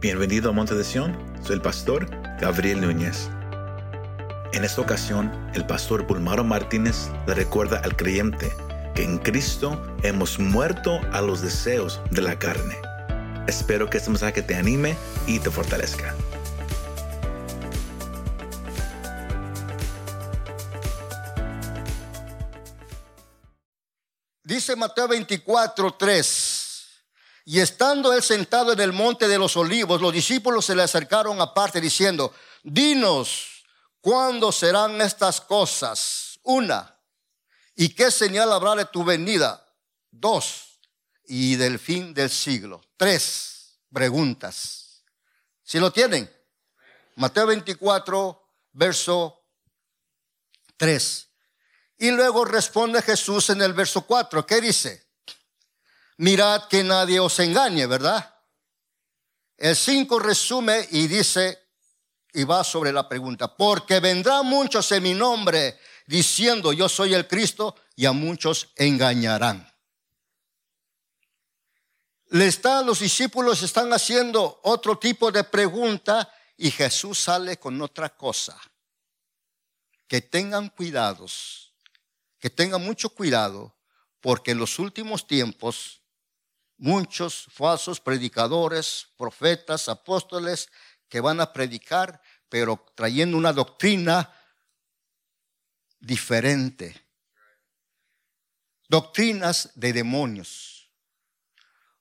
Bienvenido a Monte de Sion, soy el pastor Gabriel Núñez. En esta ocasión, el pastor Pulmaro Martínez le recuerda al creyente que en Cristo hemos muerto a los deseos de la carne. Espero que este mensaje te anime y te fortalezca. Dice Mateo 24, 3. Y estando él sentado en el monte de los olivos, los discípulos se le acercaron aparte diciendo, dinos, ¿cuándo serán estas cosas? Una, ¿y qué señal habrá de tu venida? Dos, y del fin del siglo. Tres preguntas. ¿Si lo tienen? Mateo 24, verso 3. Y luego responde Jesús en el verso 4. ¿Qué dice? Mirad que nadie os engañe, ¿verdad? El 5 resume y dice, y va sobre la pregunta, porque vendrán muchos en mi nombre diciendo yo soy el Cristo y a muchos engañarán. Le están, los discípulos están haciendo otro tipo de pregunta y Jesús sale con otra cosa. Que tengan cuidados, que tengan mucho cuidado, porque en los últimos tiempos muchos falsos predicadores, profetas, apóstoles que van a predicar, pero trayendo una doctrina diferente. Doctrinas de demonios.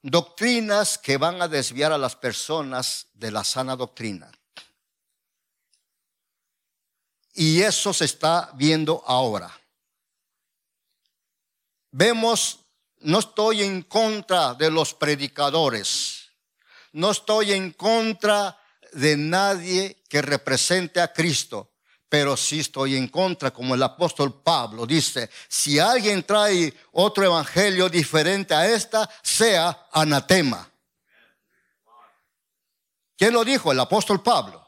Doctrinas que van a desviar a las personas de la sana doctrina. Y eso se está viendo ahora. Vemos no estoy en contra de los predicadores. No estoy en contra de nadie que represente a Cristo. Pero sí estoy en contra, como el apóstol Pablo dice, si alguien trae otro evangelio diferente a esta, sea anatema. ¿Quién lo dijo? El apóstol Pablo.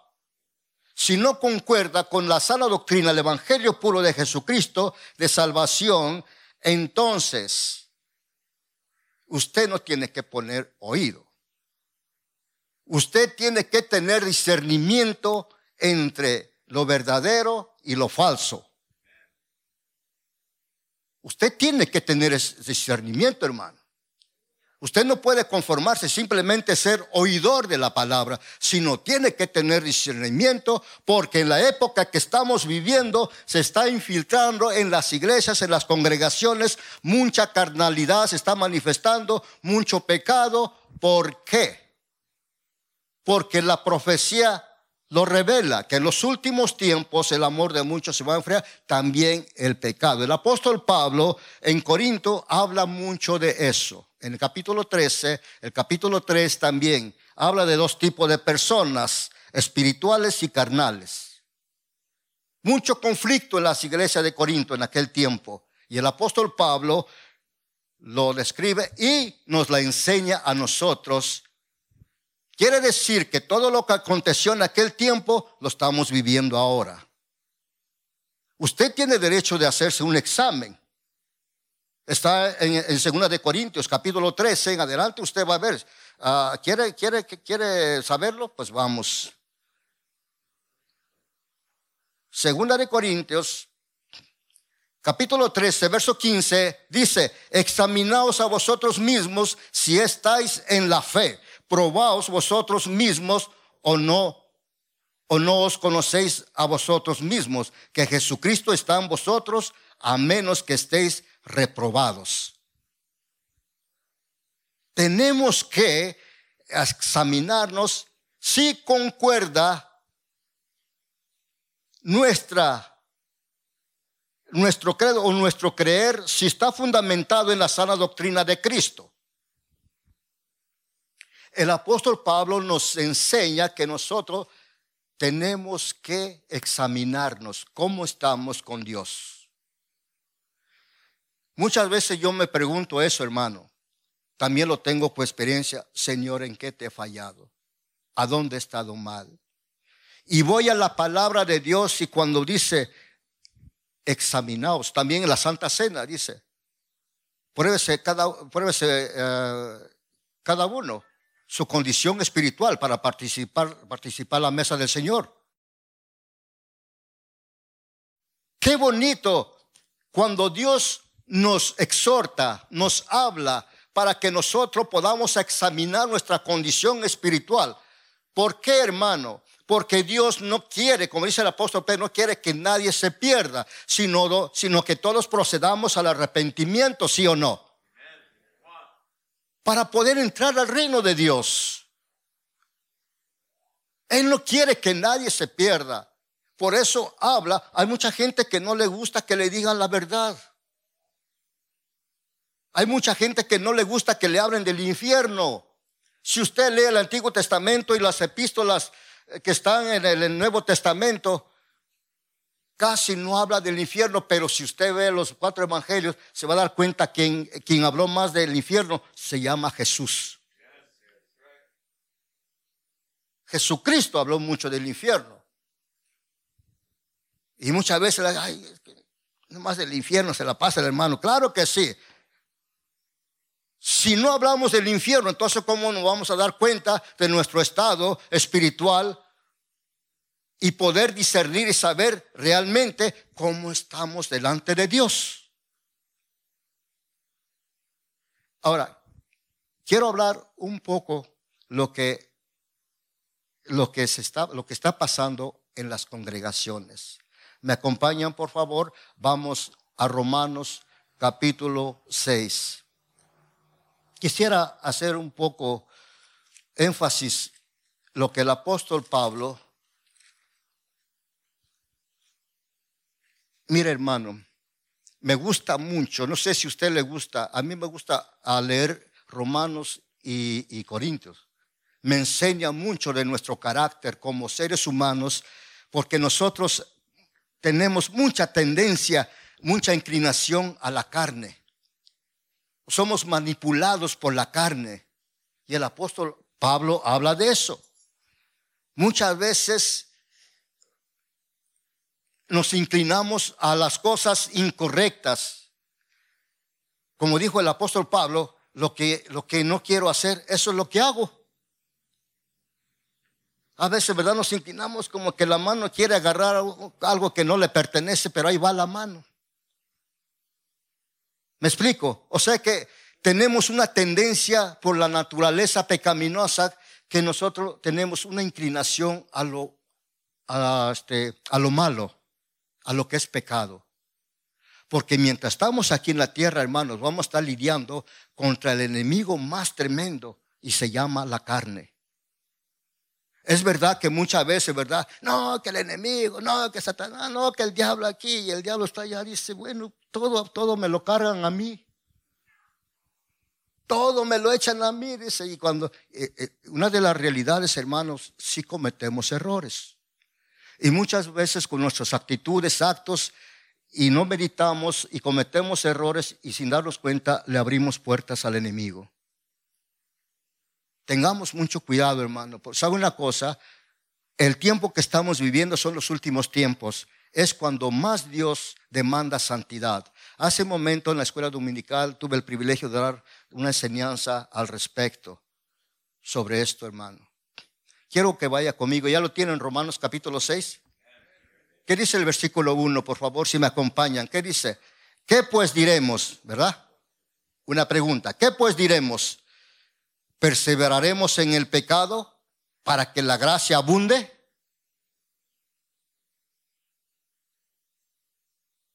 Si no concuerda con la sana doctrina, el evangelio puro de Jesucristo de salvación, entonces usted no tiene que poner oído. Usted tiene que tener discernimiento entre lo verdadero y lo falso. Usted tiene que tener ese discernimiento, hermano. Usted no puede conformarse simplemente ser oidor de la palabra, sino tiene que tener discernimiento porque en la época que estamos viviendo se está infiltrando en las iglesias, en las congregaciones, mucha carnalidad se está manifestando, mucho pecado. ¿Por qué? Porque la profecía lo revela, que en los últimos tiempos el amor de muchos se va a enfriar, también el pecado. El apóstol Pablo en Corinto habla mucho de eso en el capítulo 13, el capítulo 3 también habla de dos tipos de personas, espirituales y carnales. Mucho conflicto en las iglesias de Corinto en aquel tiempo. Y el apóstol Pablo lo describe y nos la enseña a nosotros. Quiere decir que todo lo que aconteció en aquel tiempo lo estamos viviendo ahora. Usted tiene derecho de hacerse un examen Está en, en Segunda de Corintios, capítulo 13, en adelante usted va a ver. Uh, ¿quiere, quiere, ¿Quiere saberlo? Pues vamos. Segunda de Corintios, capítulo 13, verso 15, dice, examinaos a vosotros mismos si estáis en la fe, probaos vosotros mismos o no, o no os conocéis a vosotros mismos, que Jesucristo está en vosotros, a menos que estéis reprobados. Tenemos que examinarnos si concuerda nuestra nuestro credo o nuestro creer si está fundamentado en la sana doctrina de Cristo. El apóstol Pablo nos enseña que nosotros tenemos que examinarnos cómo estamos con Dios. Muchas veces yo me pregunto eso, hermano. También lo tengo por experiencia. Señor, ¿en qué te he fallado? ¿A dónde he estado mal? Y voy a la palabra de Dios y cuando dice, examinaos, también en la Santa Cena dice, pruébese cada, pruébese, eh, cada uno su condición espiritual para participar, participar la mesa del Señor. Qué bonito cuando Dios nos exhorta, nos habla para que nosotros podamos examinar nuestra condición espiritual. ¿Por qué, hermano? Porque Dios no quiere, como dice el apóstol Pedro, no quiere que nadie se pierda, sino, que todos procedamos al arrepentimiento, sí o no para poder entrar al reino de Dios. Él no quiere que nadie se pierda. Por eso habla, hay mucha gente que no le gusta que le digan la verdad. Hay mucha gente que no le gusta que le hablen del infierno. Si usted lee el Antiguo Testamento y las epístolas que están en el Nuevo Testamento, casi no habla del infierno, pero si usted ve los cuatro evangelios, se va a dar cuenta que quien, habló más del infierno se llama Jesús. Jesucristo habló mucho del infierno. Y muchas veces, ay, es que más del infierno se la pasa el hermano. Claro que sí. Si no hablamos del infierno, entonces ¿cómo nos vamos a dar cuenta de nuestro estado espiritual y poder discernir y saber realmente cómo estamos delante de Dios. Ahora, quiero hablar un poco lo que, lo que, se está, lo que está pasando en las congregaciones. ¿Me acompañan, por favor? Vamos a Romanos capítulo 6. Quisiera hacer un poco énfasis lo que el apóstol Pablo Mire, hermano, me gusta mucho, no sé si a usted le gusta, a mí me gusta leer Romanos y, y Corintios. Me enseña mucho de nuestro carácter como seres humanos, porque nosotros tenemos mucha tendencia, mucha inclinación a la carne. Somos manipulados por la carne. Y el apóstol Pablo habla de eso. Muchas veces nos inclinamos a las cosas incorrectas. Como dijo el apóstol Pablo, lo que, lo que no quiero hacer, eso es lo que hago. A veces, ¿verdad? Nos inclinamos como que la mano quiere agarrar algo que no le pertenece, pero ahí va la mano. ¿Me explico? O sea que tenemos una tendencia por la naturaleza pecaminosa que nosotros tenemos una inclinación a lo, a, este, a lo malo a lo que es pecado. Porque mientras estamos aquí en la tierra, hermanos, vamos a estar lidiando contra el enemigo más tremendo y se llama la carne. Es verdad que muchas veces, ¿verdad? No, que el enemigo, no, que Satanás, no, que el diablo aquí y el diablo está allá. Dice, bueno, todo, todo me lo cargan a mí. Todo me lo echan a mí, dice. Y cuando, eh, eh, una de las realidades, hermanos, sí cometemos errores. Y muchas veces con nuestras actitudes, actos, y no meditamos y cometemos errores y sin darnos cuenta le abrimos puertas al enemigo. Tengamos mucho cuidado, hermano. ¿Sabe una cosa? El tiempo que estamos viviendo son los últimos tiempos. Es cuando más Dios demanda santidad. Hace un momento en la escuela dominical tuve el privilegio de dar una enseñanza al respecto sobre esto, hermano. Quiero que vaya conmigo. ¿Ya lo tienen en Romanos capítulo 6? ¿Qué dice el versículo 1, por favor, si me acompañan? ¿Qué dice? ¿Qué pues diremos? ¿Verdad? Una pregunta. ¿Qué pues diremos? ¿Perseveraremos en el pecado para que la gracia abunde?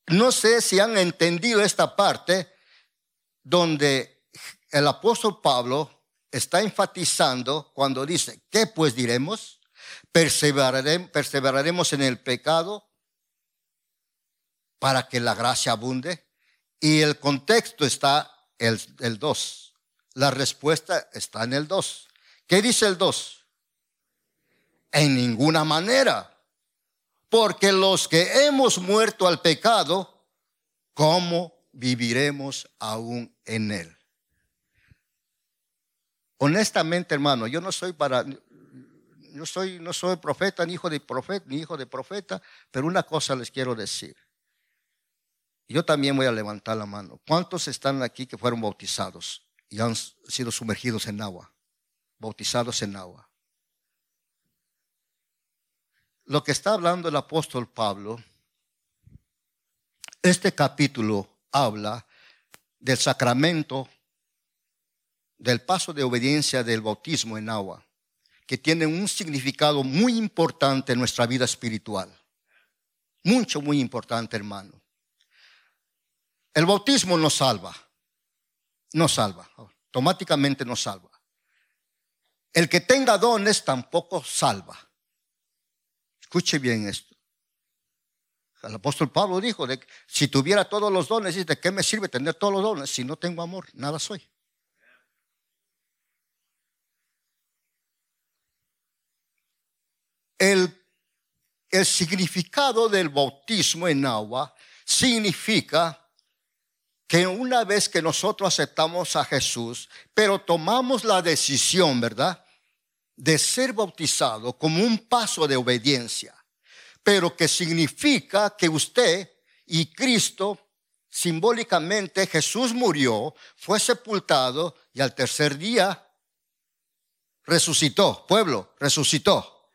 No sé si han entendido esta parte donde el apóstol Pablo está enfatizando cuando dice, ¿qué pues diremos? ¿Perseveraremos en el pecado para que la gracia abunde? Y el contexto está el 2. La respuesta está en el 2. ¿Qué dice el 2? En ninguna manera. Porque los que hemos muerto al pecado, ¿cómo viviremos aún en él? Honestamente, hermano, yo no soy para, yo soy, no soy profeta, ni hijo de profeta, ni hijo de profeta, pero una cosa les quiero decir. Yo también voy a levantar la mano. ¿Cuántos están aquí que fueron bautizados y han sido sumergidos en agua? bautizados en agua. Lo que está hablando el apóstol Pablo, este capítulo habla del sacramento del paso de obediencia del bautismo en agua, que tiene un significado muy importante en nuestra vida espiritual. Mucho, muy importante, hermano. El bautismo nos salva, nos salva, automáticamente nos salva. El que tenga dones tampoco salva. Escuche bien esto. El apóstol Pablo dijo, de, si tuviera todos los dones, ¿de qué me sirve tener todos los dones? Si no tengo amor, nada soy. El, el significado del bautismo en agua significa que una vez que nosotros aceptamos a Jesús, pero tomamos la decisión, ¿verdad? De ser bautizado como un paso de obediencia, pero que significa que usted y Cristo, simbólicamente Jesús murió, fue sepultado y al tercer día resucitó, pueblo, resucitó.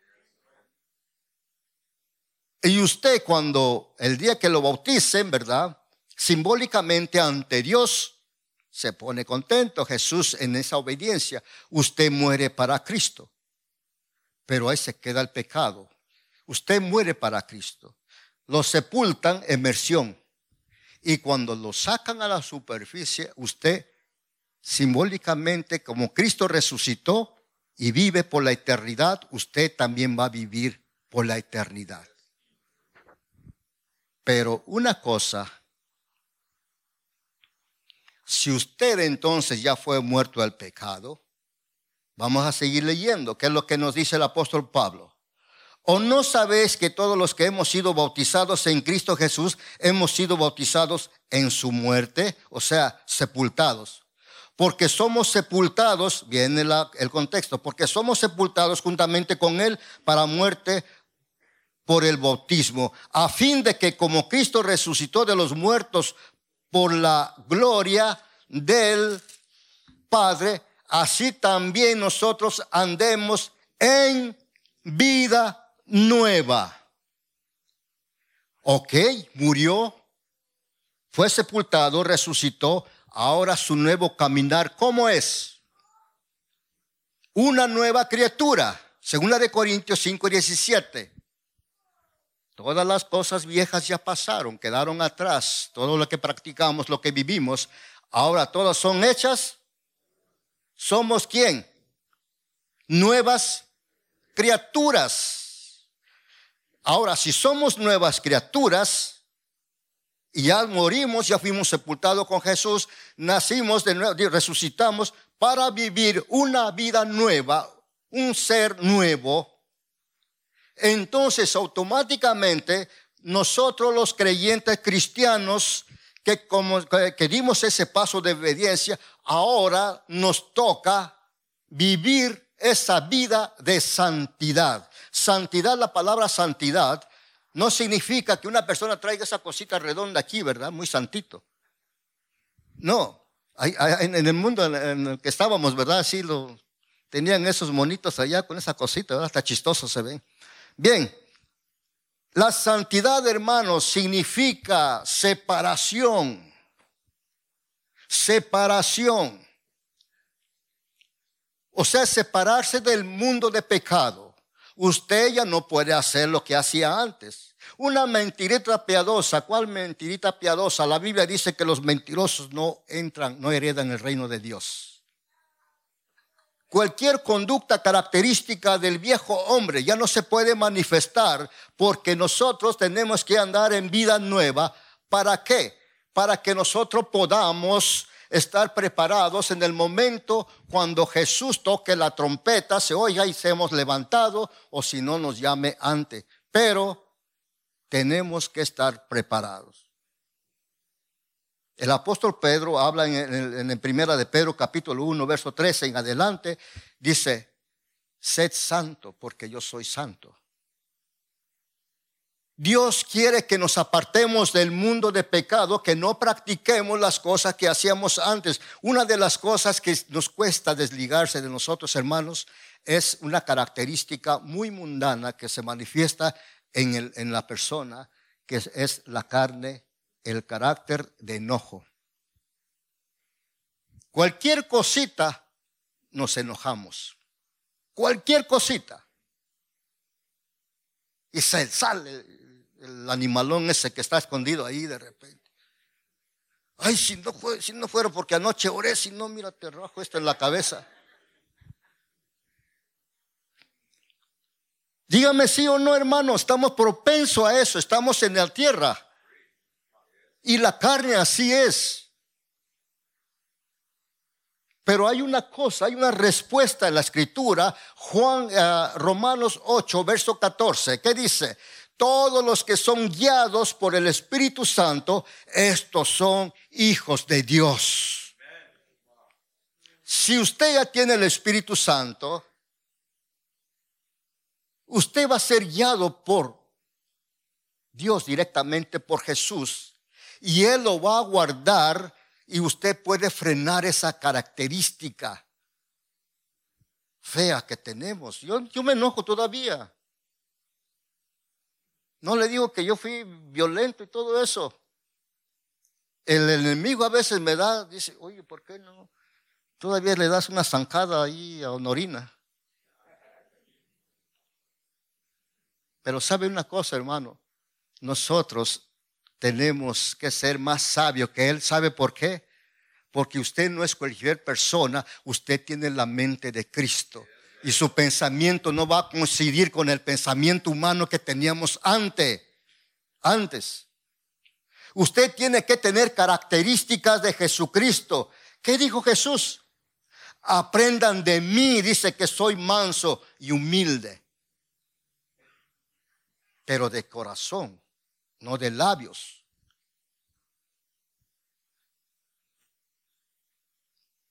Y usted cuando el día que lo bauticen, ¿verdad? Simbólicamente ante Dios se pone contento. Jesús en esa obediencia, usted muere para Cristo. Pero ahí se queda el pecado. Usted muere para Cristo. Lo sepultan emersión. Y cuando lo sacan a la superficie, usted simbólicamente, como Cristo resucitó y vive por la eternidad, usted también va a vivir por la eternidad. Pero una cosa, si usted entonces ya fue muerto al pecado, vamos a seguir leyendo, que es lo que nos dice el apóstol Pablo. ¿O no sabéis que todos los que hemos sido bautizados en Cristo Jesús hemos sido bautizados en su muerte, o sea, sepultados? Porque somos sepultados, viene el contexto, porque somos sepultados juntamente con Él para muerte por el bautismo, a fin de que como Cristo resucitó de los muertos por la gloria del Padre, así también nosotros andemos en vida nueva. Ok, murió, fue sepultado, resucitó, ahora su nuevo caminar, ¿cómo es? Una nueva criatura, según la de Corintios 5 y 17. Todas las cosas viejas ya pasaron, quedaron atrás. Todo lo que practicamos, lo que vivimos, ahora todas son hechas. ¿Somos quién? Nuevas criaturas. Ahora, si somos nuevas criaturas y ya morimos, ya fuimos sepultados con Jesús, nacimos de nuevo, resucitamos para vivir una vida nueva, un ser nuevo entonces automáticamente nosotros los creyentes cristianos que, como, dimos ese paso de obediencia, ahora nos toca vivir esa vida de santidad. Santidad, la palabra santidad, no significa que una persona traiga esa cosita redonda aquí, ¿verdad? Muy santito. No, en el mundo en el que estábamos, ¿verdad? Así lo tenían esos monitos allá con esa cosita, ¿verdad? Hasta chistoso se ven. Bien, la santidad, hermanos, significa separación. Separación. O sea, separarse del mundo de pecado. Usted ya no puede hacer lo que hacía antes. Una mentirita piadosa. ¿Cuál mentirita piadosa? La Biblia dice que los mentirosos no entran, no heredan el reino de Dios cualquier conducta característica del viejo hombre ya no se puede manifestar porque nosotros tenemos que andar en vida nueva. ¿Para qué? Para que nosotros podamos estar preparados en el momento cuando Jesús toque la trompeta, se oiga y seamos levantados o si no nos llame antes. Pero tenemos que estar preparados. El apóstol Pedro habla en, primera de Pedro capítulo 1, verso 13 en adelante, dice, sed santo porque yo soy santo. Dios quiere que nos apartemos del mundo de pecado, que no practiquemos las cosas que hacíamos antes. Una de las cosas que nos cuesta desligarse de nosotros, hermanos, es una característica muy mundana que se manifiesta en, en la persona, que es, es la carne, el carácter de enojo. Cualquier cosita nos enojamos. Cualquier cosita. Y se sale el animalón ese que está escondido ahí de repente. Ay, si no, fue, si no fuera porque anoche oré, si no, mira, te rajo esto en la cabeza. Dígame sí o no, hermano, estamos propensos a eso, estamos en la tierra. Y la carne así es. Pero hay una cosa, hay una respuesta en la escritura, Juan eh, Romanos 8, verso 14, ¿qué dice? todos los que son guiados por el Espíritu Santo, estos son hijos de Dios. Si usted ya tiene el Espíritu Santo, usted va a ser guiado por Dios directamente, por Jesús, y Él lo va a guardar y usted puede frenar esa característica fea que tenemos. Yo, me enojo todavía. No le digo que yo fui violento y todo eso. El enemigo a veces me da, dice, oye, ¿por qué no? Todavía le das una zancada ahí a Honorina. Pero sabe una cosa, hermano, nosotros tenemos que ser más sabios que Él. ¿Sabe por qué? Porque usted no es cualquier persona, usted tiene la mente de Cristo y su pensamiento no va a coincidir con el pensamiento humano que teníamos antes. Antes. Usted tiene que tener características de Jesucristo. ¿Qué dijo Jesús? Aprendan de mí, dice que soy manso y humilde, pero de corazón, no de labios.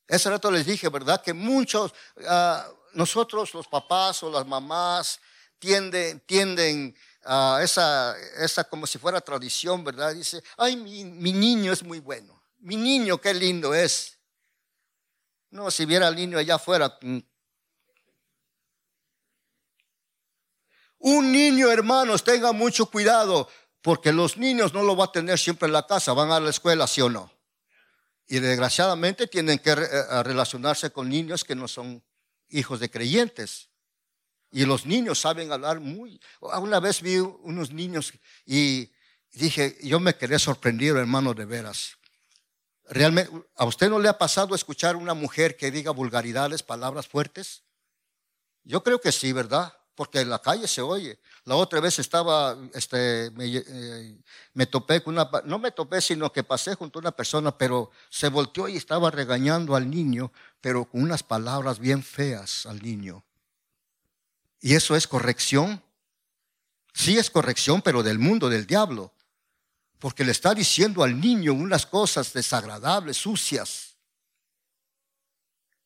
Ese rato les dije, ¿verdad? Que muchos ah, nosotros los papás o las mamás tienden, tienden a esa, esa como si fuera tradición, ¿verdad? Dice, ay, mi, mi niño es muy bueno, mi niño qué lindo es. No, si viera al niño allá afuera. Mm. Un niño, hermanos, tenga mucho cuidado, porque los niños no lo va a tener siempre en la casa, van a la escuela, sí o no. Y desgraciadamente tienen que eh, relacionarse con niños que no son hijos de creyentes. Y los niños saben hablar muy... Una vez vi unos niños y dije, yo me quedé sorprendido, hermano, de veras. Realmente, ¿a usted no le ha pasado escuchar una mujer que diga vulgaridades, palabras fuertes? Yo creo que sí, ¿verdad? Porque en la calle se oye. La otra vez estaba, este, me, eh, me, topé con una, no me topé, sino que pasé junto a una persona, pero se volteó y estaba regañando al niño pero con unas palabras bien feas al niño. ¿Y eso es corrección? Sí es corrección, pero del mundo, del diablo. Porque le está diciendo al niño unas cosas desagradables, sucias.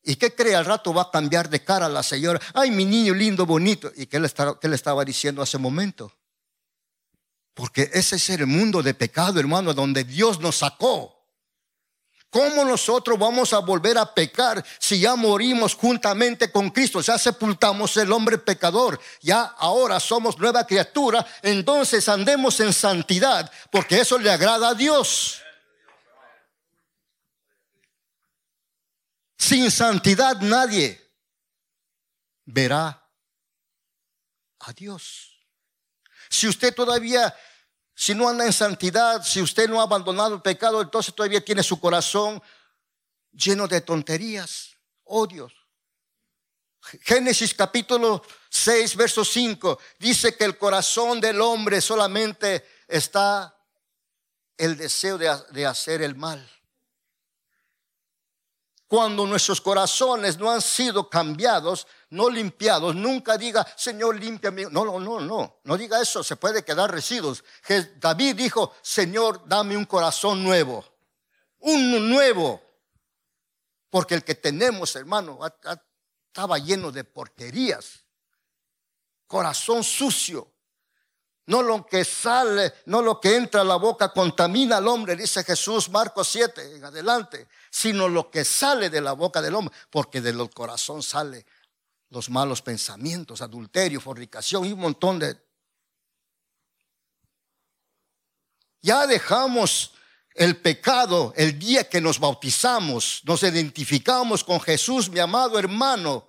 ¿Y qué cree al rato va a cambiar de cara la señora? Ay, mi niño lindo, bonito. ¿Y qué le, qué le estaba diciendo hace momento? Porque ese es el mundo de pecado, hermano, donde Dios nos sacó. ¿Cómo nosotros vamos a volver a pecar si ya morimos juntamente con Cristo? Ya sepultamos el hombre pecador. Ya ahora somos nueva criatura. Entonces andemos en santidad porque eso le agrada a Dios. Sin santidad nadie verá a Dios. Si usted todavía si no anda en santidad, si usted no ha abandonado el pecado, entonces todavía tiene su corazón lleno de tonterías, odios. Génesis capítulo 6, verso 5 dice que el corazón del hombre solamente está el deseo de, de hacer el mal cuando nuestros corazones no han sido cambiados, no limpiados, nunca diga, Señor, límpiame. No, no, no, no, no diga eso, se puede quedar residuos. David dijo, Señor, dame un corazón nuevo, un nuevo. Porque el que tenemos, hermano, estaba lleno de porquerías, corazón sucio. No lo que sale, no lo que entra a la boca contamina al hombre, dice Jesús, Marcos 7, en adelante, sino lo que sale de la boca del hombre, porque del corazón sale los malos pensamientos, adulterio, fornicación y un montón de... Ya dejamos el pecado el día que nos bautizamos, nos identificamos con Jesús, mi amado hermano.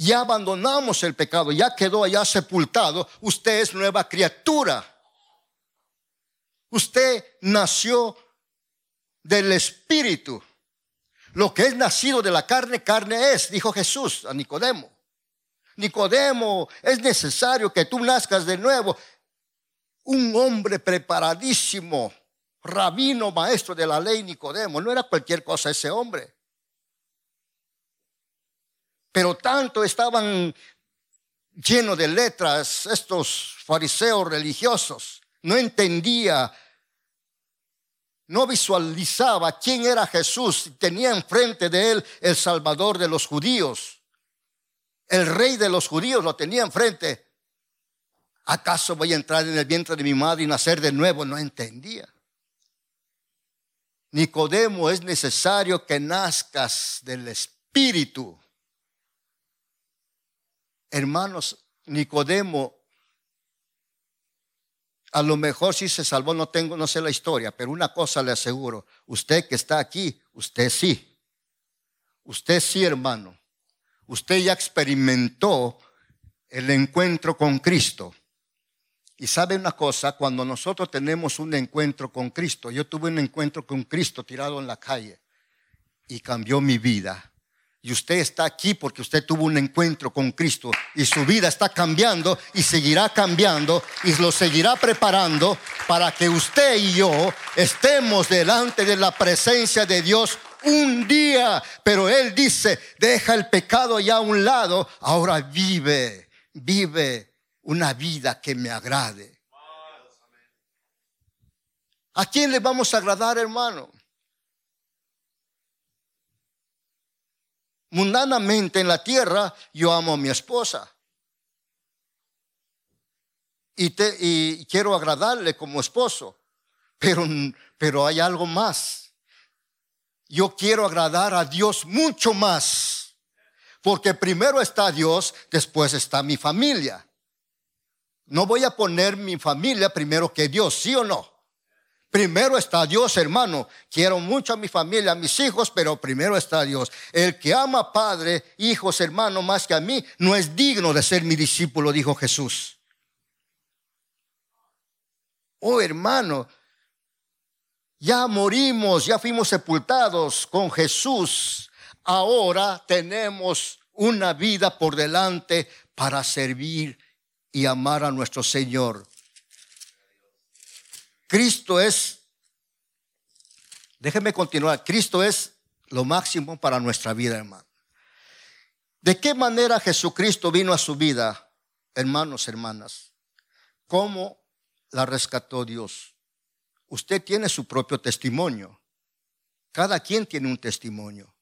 Ya abandonamos el pecado, ya quedó allá sepultado. Usted es nueva criatura. Usted nació del Espíritu. Lo que es nacido de la carne, carne es, dijo Jesús a Nicodemo. Nicodemo, es necesario que tú nazcas de nuevo. Un hombre preparadísimo, rabino, maestro de la ley, Nicodemo. No era cualquier cosa ese hombre. Pero tanto estaban llenos de letras estos fariseos religiosos. No entendía no visualizaba quién era Jesús, tenía enfrente de él el Salvador de los judíos. El rey de los judíos lo tenía enfrente. ¿Acaso voy a entrar en el vientre de mi madre y nacer de nuevo? No entendía. Nicodemo, es necesario que nazcas del Espíritu. Hermanos, Nicodemo a lo mejor si se salvó, no tengo, no sé la historia, pero una cosa le aseguro, usted que está aquí, usted sí. Usted sí, hermano. Usted ya experimentó el encuentro con Cristo. Y sabe una cosa, cuando nosotros tenemos un encuentro con Cristo, yo tuve un encuentro con Cristo tirado en la calle y cambió mi vida. Y usted está aquí porque usted tuvo un encuentro con Cristo y su vida está cambiando y seguirá cambiando y lo seguirá preparando para que usted y yo estemos delante de la presencia de Dios un día. Pero Él dice, deja el pecado ya a un lado, ahora vive, vive una vida que me agrade. ¿A quién le vamos a agradar, hermano? Mundanamente en la tierra, yo amo a mi esposa. Y, te, y quiero agradarle como esposo. Pero, pero hay algo más. Yo quiero agradar a Dios mucho más. Porque primero está Dios, después está mi familia. No voy a poner mi familia primero que Dios, ¿sí o no? Primero está Dios, hermano. Quiero mucho a mi familia, a mis hijos, pero primero está Dios. El que ama padre, hijos, hermano, más que a mí, no es digno de ser mi discípulo, dijo Jesús. Oh, hermano, ya morimos, ya fuimos sepultados con Jesús. Ahora tenemos una vida por delante para servir y amar a nuestro Señor. Cristo es, déjeme continuar, Cristo es lo máximo para nuestra vida, hermano. ¿De qué manera Jesucristo vino a su vida, hermanos, hermanas? ¿Cómo la rescató Dios? Usted tiene su propio testimonio. Cada quien tiene un testimonio.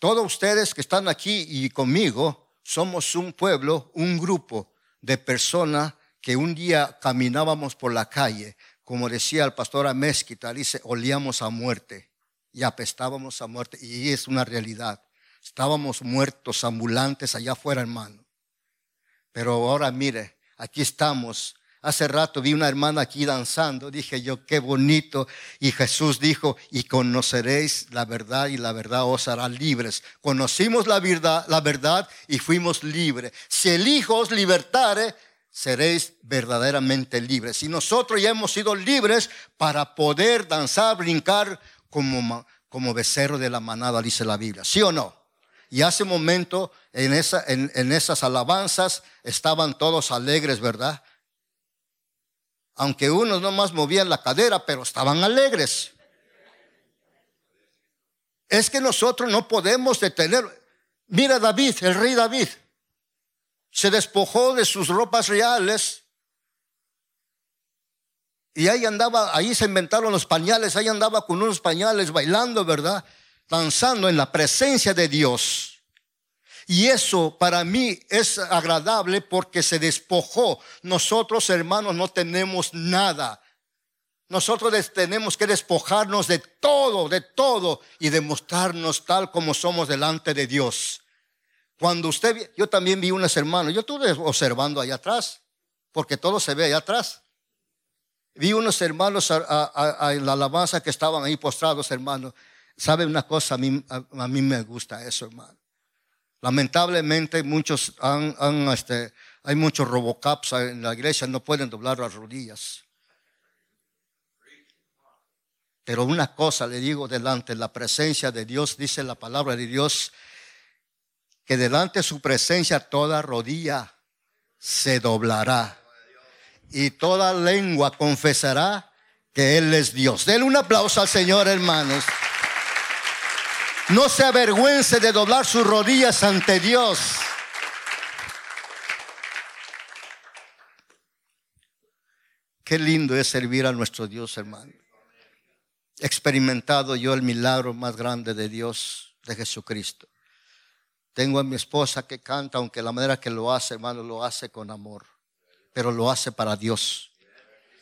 Todos ustedes que están aquí y conmigo somos un pueblo, un grupo de personas que un día caminábamos por la calle, como decía el pastor Amezquita, dice, olíamos a muerte y apestábamos a muerte. Y es una realidad. Estábamos muertos, ambulantes allá afuera, hermano. Pero ahora mire, aquí estamos. Hace rato vi una hermana aquí danzando. Dije yo, qué bonito. Y Jesús dijo, y conoceréis la verdad y la verdad os hará libres. Conocimos la verdad, la verdad y fuimos libres. Si el Hijo os libertare, seréis verdaderamente libres. Y nosotros ya hemos sido libres para poder danzar, brincar como, como becerro de la manada, dice la Biblia. ¿Sí o no? Y hace un momento en, esa, en, en esas alabanzas estaban todos alegres, ¿verdad? Aunque unos nomás movían la cadera, pero estaban alegres. Es que nosotros no podemos detener. Mira David, el rey David se despojó de sus ropas reales. Y ahí andaba, ahí se inventaron los pañales, ahí andaba con unos pañales bailando, ¿verdad? Danzando en la presencia de Dios. Y eso para mí es agradable porque se despojó. Nosotros, hermanos, no tenemos nada. Nosotros tenemos que despojarnos de todo, de todo y demostrarnos tal como somos delante de Dios. Cuando usted, yo también vi unos hermanos, yo estuve observando allá atrás, porque todo se ve allá atrás. Vi unos hermanos en la alabanza que estaban ahí postrados, hermanos. ¿Sabe una cosa? A mí, a, mí me gusta eso, hermano. Lamentablemente muchos han, este, hay muchos robocaps en la iglesia, no pueden doblar las rodillas. Pero una cosa le digo delante, la presencia de Dios, dice la palabra de Dios, que delante de su presencia toda rodilla se doblará y toda lengua confesará que Él es Dios. Denle un aplauso al Señor, hermanos. No se avergüence de doblar sus rodillas ante Dios. Qué lindo es servir a nuestro Dios, hermano experimentado yo el milagro más grande de Dios, de Jesucristo. Tengo a mi esposa que canta, aunque la manera que lo hace, hermano, lo hace con amor, pero lo hace para Dios.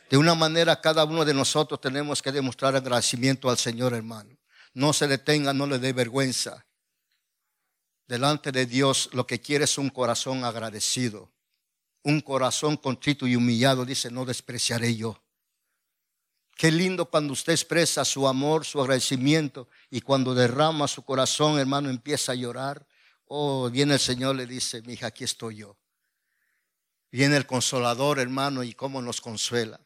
De una manera, cada uno de nosotros tenemos que demostrar agradecimiento al Señor, hermano. No se detenga, no le dé vergüenza. Delante de Dios lo que quiere es un corazón agradecido, un corazón contrito y humillado. Dice, no despreciaré yo. Qué lindo cuando usted expresa su amor, su agradecimiento y cuando derrama su corazón, hermano, empieza a llorar. Oh, viene el Señor, le dice, mi hija, aquí estoy yo. Viene el consolador, hermano, y cómo nos consuela.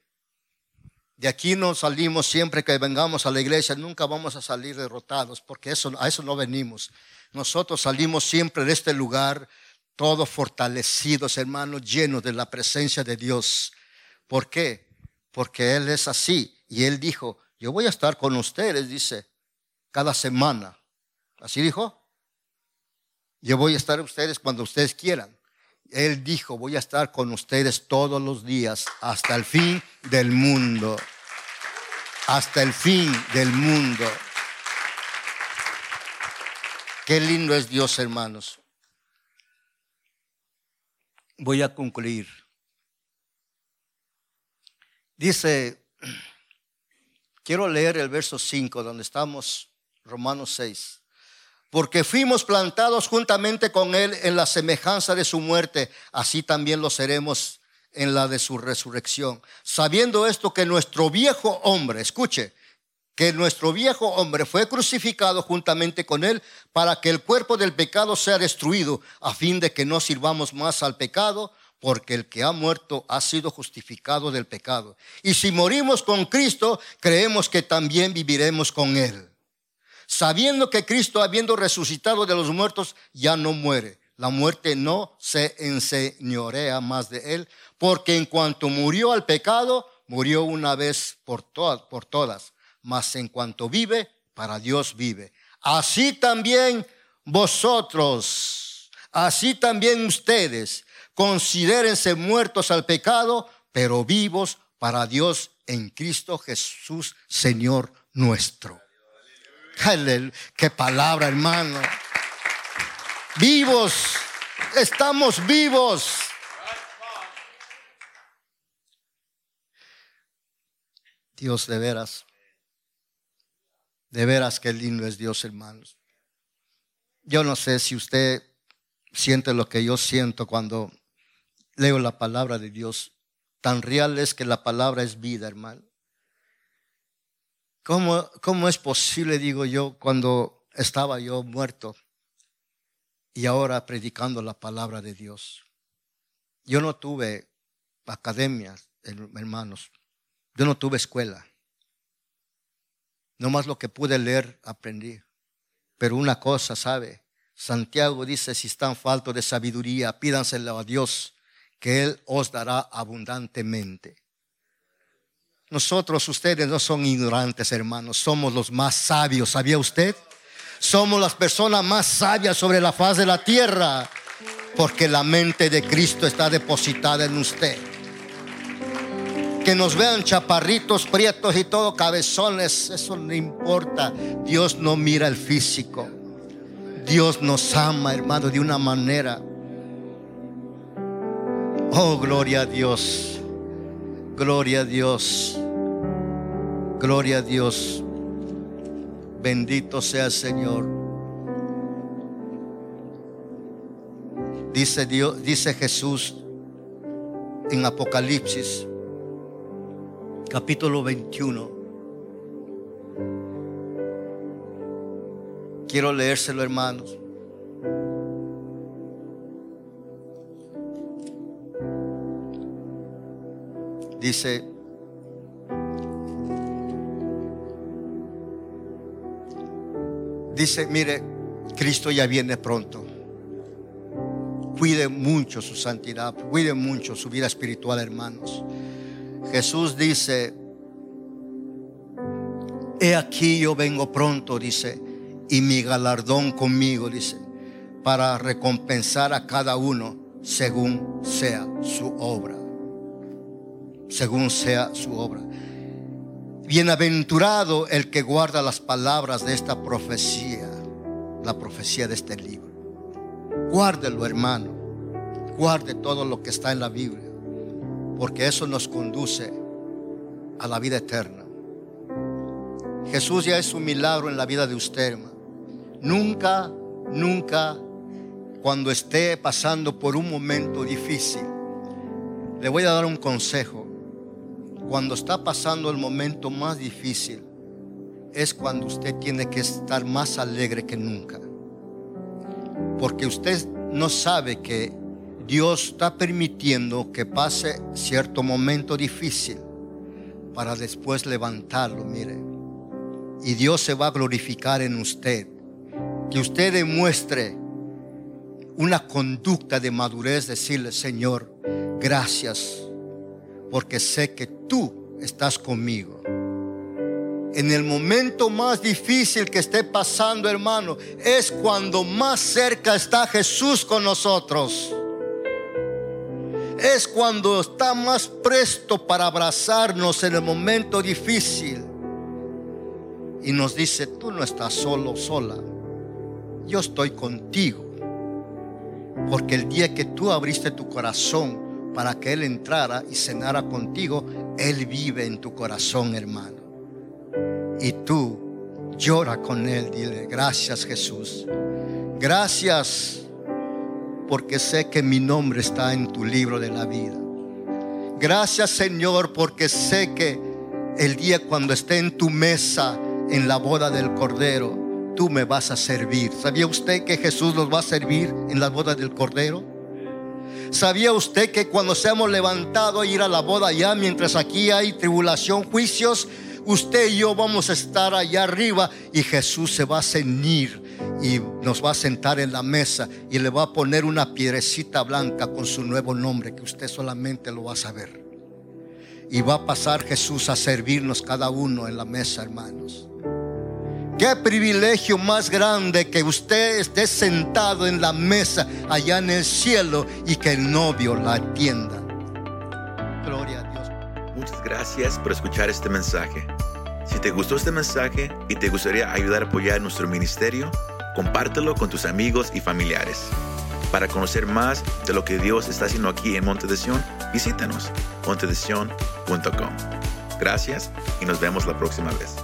De aquí no salimos siempre que vengamos a la iglesia, nunca vamos a salir derrotados, porque a eso no venimos. Nosotros salimos siempre de este lugar, todos fortalecidos, hermanos, llenos de la presencia de Dios. ¿Por qué? Porque Él es así. Y él dijo, yo voy a estar con ustedes, dice, cada semana. ¿Así dijo? Yo voy a estar con ustedes cuando ustedes quieran. Él dijo, voy a estar con ustedes todos los días hasta el fin del mundo. Hasta el fin del mundo. Qué lindo es Dios, hermanos. Voy a concluir. Dice Quiero leer el verso 5, donde estamos, Romanos 6. Porque fuimos plantados juntamente con Él en la semejanza de su muerte, así también lo seremos en la de su resurrección. Sabiendo esto que nuestro viejo hombre, escuche, que nuestro viejo hombre fue crucificado juntamente con Él para que el cuerpo del pecado sea destruido, a fin de que no sirvamos más al pecado, porque el que ha muerto ha sido justificado del pecado. Y si morimos con Cristo, creemos que también viviremos con Él. Sabiendo que Cristo, habiendo resucitado de los muertos, ya no muere. La muerte no se enseñorea más de Él, porque en cuanto murió al pecado, murió una vez por, todas, por todas. Mas en cuanto vive, para Dios vive. Así también vosotros, así también ustedes considérense muertos al pecado, pero vivos para Dios en Cristo Jesús, Señor nuestro. Qué palabra, hermano. Vivos, estamos vivos. Dios de veras, de veras que lindo es Dios, hermanos. Yo no sé si usted siente lo que yo siento cuando leo la palabra de Dios. Tan real es que la palabra es vida, hermano. ¿Cómo, ¿Cómo, es posible, digo yo, cuando estaba yo muerto y ahora predicando la palabra de Dios? Yo no tuve academia, hermanos. Yo no tuve escuela. No más lo que pude leer, aprendí. Pero una cosa, ¿sabe? Santiago dice, si están faltos de sabiduría, pídanselo a Dios que Él os dará abundantemente. Nosotros, ustedes no son ignorantes, hermanos, somos los más sabios, ¿sabía usted? Somos las personas más sabias sobre la faz de la tierra, porque la mente de Cristo está depositada en usted. Que nos vean chaparritos, prietos y todo, cabezones, eso no importa. Dios no mira el físico. Dios nos ama, hermano, de una manera. Oh, gloria a Dios. Gloria a Dios. Gloria a Dios. Bendito sea el Señor. Dice Dios, dice Jesús en Apocalipsis capítulo 21. Quiero leérselo, hermanos. Dice, dice, mire, Cristo ya viene pronto. Cuide mucho su santidad, cuide mucho su vida espiritual, hermanos. Jesús dice, he aquí yo vengo pronto, dice, y mi galardón conmigo, dice, para recompensar a cada uno según sea su obra. Según sea su obra. Bienaventurado el que guarda las palabras de esta profecía, la profecía de este libro. Guárdelo, hermano. Guarde todo lo que está en la Biblia porque eso nos conduce a la vida eterna. Jesús ya es un milagro en la vida de usted, hermano. Nunca, nunca, cuando esté pasando por un momento difícil, le voy a dar un consejo. Cuando está pasando el momento más difícil, es cuando usted tiene que estar más alegre que nunca. Porque usted no sabe que Dios está permitiendo que pase cierto momento difícil para después levantarlo, mire. Y Dios se va a glorificar en usted. Que usted demuestre una conducta de madurez, decirle, Señor, gracias, porque sé que tú estás conmigo. En el momento más difícil que esté pasando, hermano, es cuando más cerca está Jesús con nosotros es cuando está más presto para abrazarnos en el momento difícil. Y nos dice, tú no estás solo, sola. Yo estoy contigo. Porque el día que tú abriste tu corazón para que Él entrara y cenara contigo, Él vive en tu corazón, hermano. Y tú llora con Él, dile, gracias Jesús. Gracias porque sé que mi nombre está en tu libro de la vida. Gracias Señor porque sé que el día cuando esté en tu mesa en la boda del Cordero, tú me vas a servir. ¿Sabía usted que Jesús nos va a servir en la boda del Cordero? ¿Sabía usted que cuando seamos levantados a ir a la boda ya, mientras aquí hay tribulación, juicios, usted y yo vamos a estar allá arriba y Jesús se va a cenir y nos va a sentar en la mesa y le va a poner una piedrecita blanca con su nuevo nombre que usted solamente lo va a saber. Y va a pasar Jesús a servirnos cada uno en la mesa, hermanos. Qué privilegio más grande que usted esté sentado en la mesa allá en el cielo y que el novio la atienda. Gloria a Dios. Muchas gracias por escuchar este mensaje. Si te gustó este mensaje y te gustaría ayudar a apoyar nuestro ministerio, compártelo con tus amigos y familiares. Para conocer más de lo que Dios está haciendo aquí en Monte de visítanos montedesion.com. Gracias y nos vemos la próxima vez.